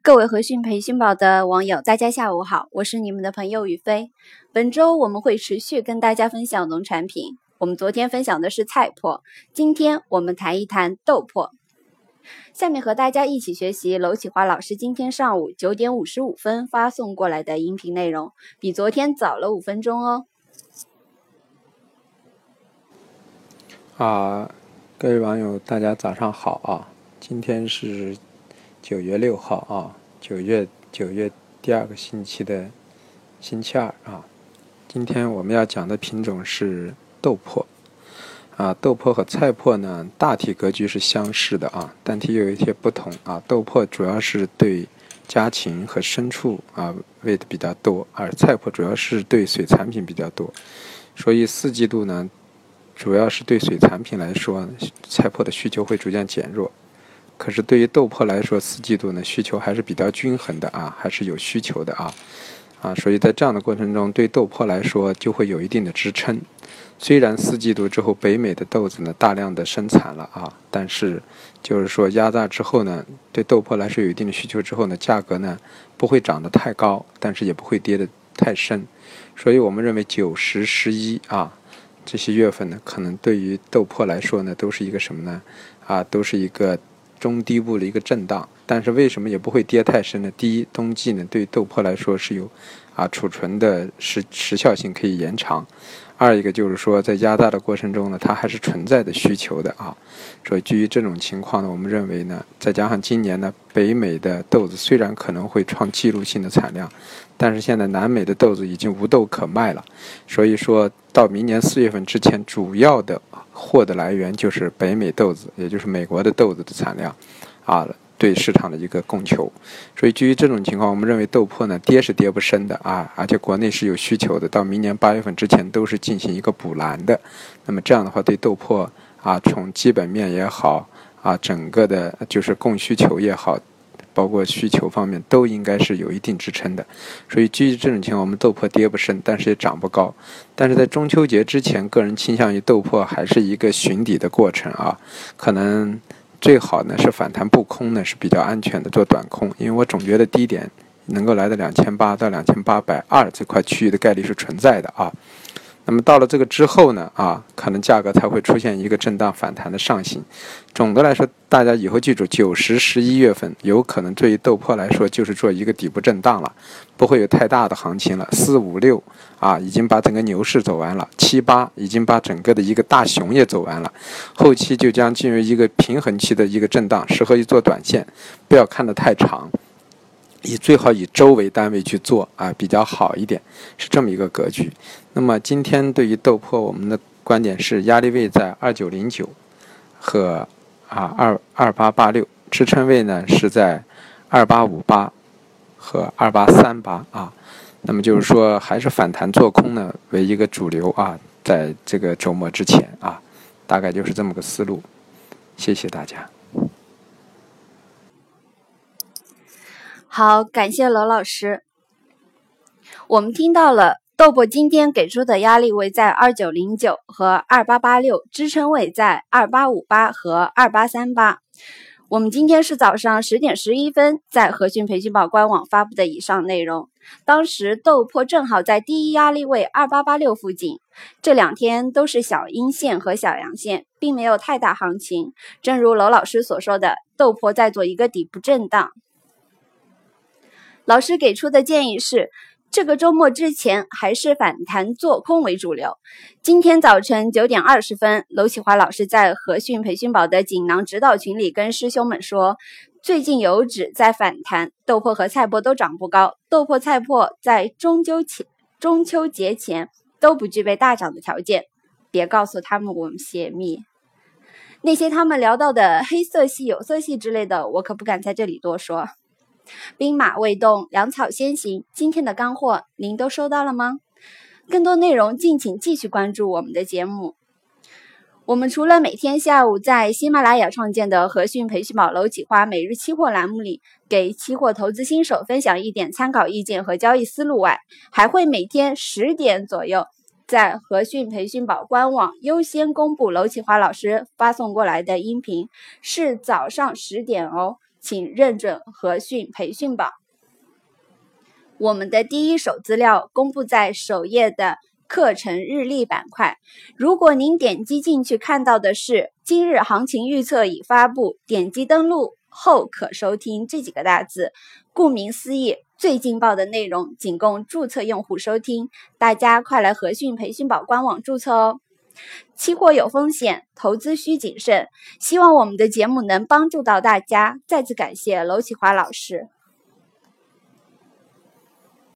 各位和讯培训宝的网友，大家下午好，我是你们的朋友雨飞。本周我们会持续跟大家分享农产品。我们昨天分享的是菜粕，今天我们谈一谈豆粕。下面和大家一起学习娄启华老师今天上午九点五十五分发送过来的音频内容，比昨天早了五分钟哦。啊，各位网友，大家早上好啊！今天是九月六号啊，九月九月第二个星期的星期二啊。今天我们要讲的品种是豆粕啊，豆粕和菜粕呢大体格局是相似的啊，但它有一些不同啊。豆粕主要是对家禽和牲畜啊喂的比较多，而菜粕主要是对水产品比较多，所以四季度呢，主要是对水产品来说，菜粕的需求会逐渐减弱。可是对于豆粕来说，四季度呢需求还是比较均衡的啊，还是有需求的啊，啊，所以在这样的过程中，对豆粕来说就会有一定的支撑。虽然四季度之后北美的豆子呢大量的生产了啊，但是就是说压榨之后呢，对豆粕来说有一定的需求之后呢，价格呢不会涨得太高，但是也不会跌得太深。所以我们认为九十十一啊这些月份呢，可能对于豆粕来说呢，都是一个什么呢？啊，都是一个。中低部的一个震荡，但是为什么也不会跌太深呢？第一，冬季呢对豆粕来说是有啊储存的时时效性可以延长；二一个就是说在压榨的过程中呢，它还是存在的需求的啊。所以基于这种情况呢，我们认为呢，再加上今年呢北美的豆子虽然可能会创纪录性的产量，但是现在南美的豆子已经无豆可卖了，所以说到明年四月份之前，主要的。货的来源就是北美豆子，也就是美国的豆子的产量，啊，对市场的一个供求。所以基于这种情况，我们认为豆粕呢跌是跌不深的啊，而且国内是有需求的，到明年八月份之前都是进行一个补栏的。那么这样的话，对豆粕啊，从基本面也好啊，整个的就是供需求也好。包括需求方面都应该是有一定支撑的，所以基于这种情况，我们豆粕跌不深，但是也涨不高。但是在中秋节之前，个人倾向于豆粕还是一个寻底的过程啊，可能最好呢是反弹不空呢是比较安全的做短空，因为我总觉得低点能够来到两千八到两千八百二这块区域的概率是存在的啊。那么到了这个之后呢，啊，可能价格才会出现一个震荡反弹的上行。总的来说，大家以后记住，九十十一月份有可能对于豆粕来说就是做一个底部震荡了，不会有太大的行情了。四五六啊，已经把整个牛市走完了；七八已经把整个的一个大熊也走完了，后期就将进入一个平衡期的一个震荡，适合于做短线，不要看得太长。以最好以周为单位去做啊，比较好一点，是这么一个格局。那么今天对于豆粕，我们的观点是压力位在二九零九和啊二二八八六，支撑位呢是在二八五八和二八三八啊。那么就是说，还是反弹做空呢为一个主流啊，在这个周末之前啊，大概就是这么个思路。谢谢大家。好，感谢罗老师。我们听到了豆粕今天给出的压力位在二九零九和二八八六，支撑位在二八五八和二八三八。我们今天是早上十点十一分在和讯培训宝官网发布的以上内容。当时豆粕正好在第一压力位二八八六附近，这两天都是小阴线和小阳线，并没有太大行情。正如罗老师所说的，豆粕在做一个底部震荡。老师给出的建议是，这个周末之前还是反弹做空为主流。今天早晨九点二十分，娄启华老师在和讯培训宝的锦囊指导群里跟师兄们说，最近油脂在反弹，豆粕和菜粕都涨不高，豆粕、菜粕在中秋前、中秋节前都不具备大涨的条件。别告诉他们我们泄密，那些他们聊到的黑色系、有色系之类的，我可不敢在这里多说。兵马未动，粮草先行。今天的干货您都收到了吗？更多内容敬请继续关注我们的节目。我们除了每天下午在喜马拉雅创建的和讯培训宝楼企花每日期货栏目里给期货投资新手分享一点参考意见和交易思路外，还会每天十点左右在和讯培训宝官网优先公布楼企华老师发送过来的音频，是早上十点哦。请认准和讯培训宝。我们的第一手资料公布在首页的课程日历板块。如果您点击进去看到的是“今日行情预测已发布”，点击登录后可收听这几个大字。顾名思义，最劲爆的内容仅供注册用户收听，大家快来和讯培训宝官网注册哦！期货有风险，投资需谨慎。希望我们的节目能帮助到大家。再次感谢娄启华老师。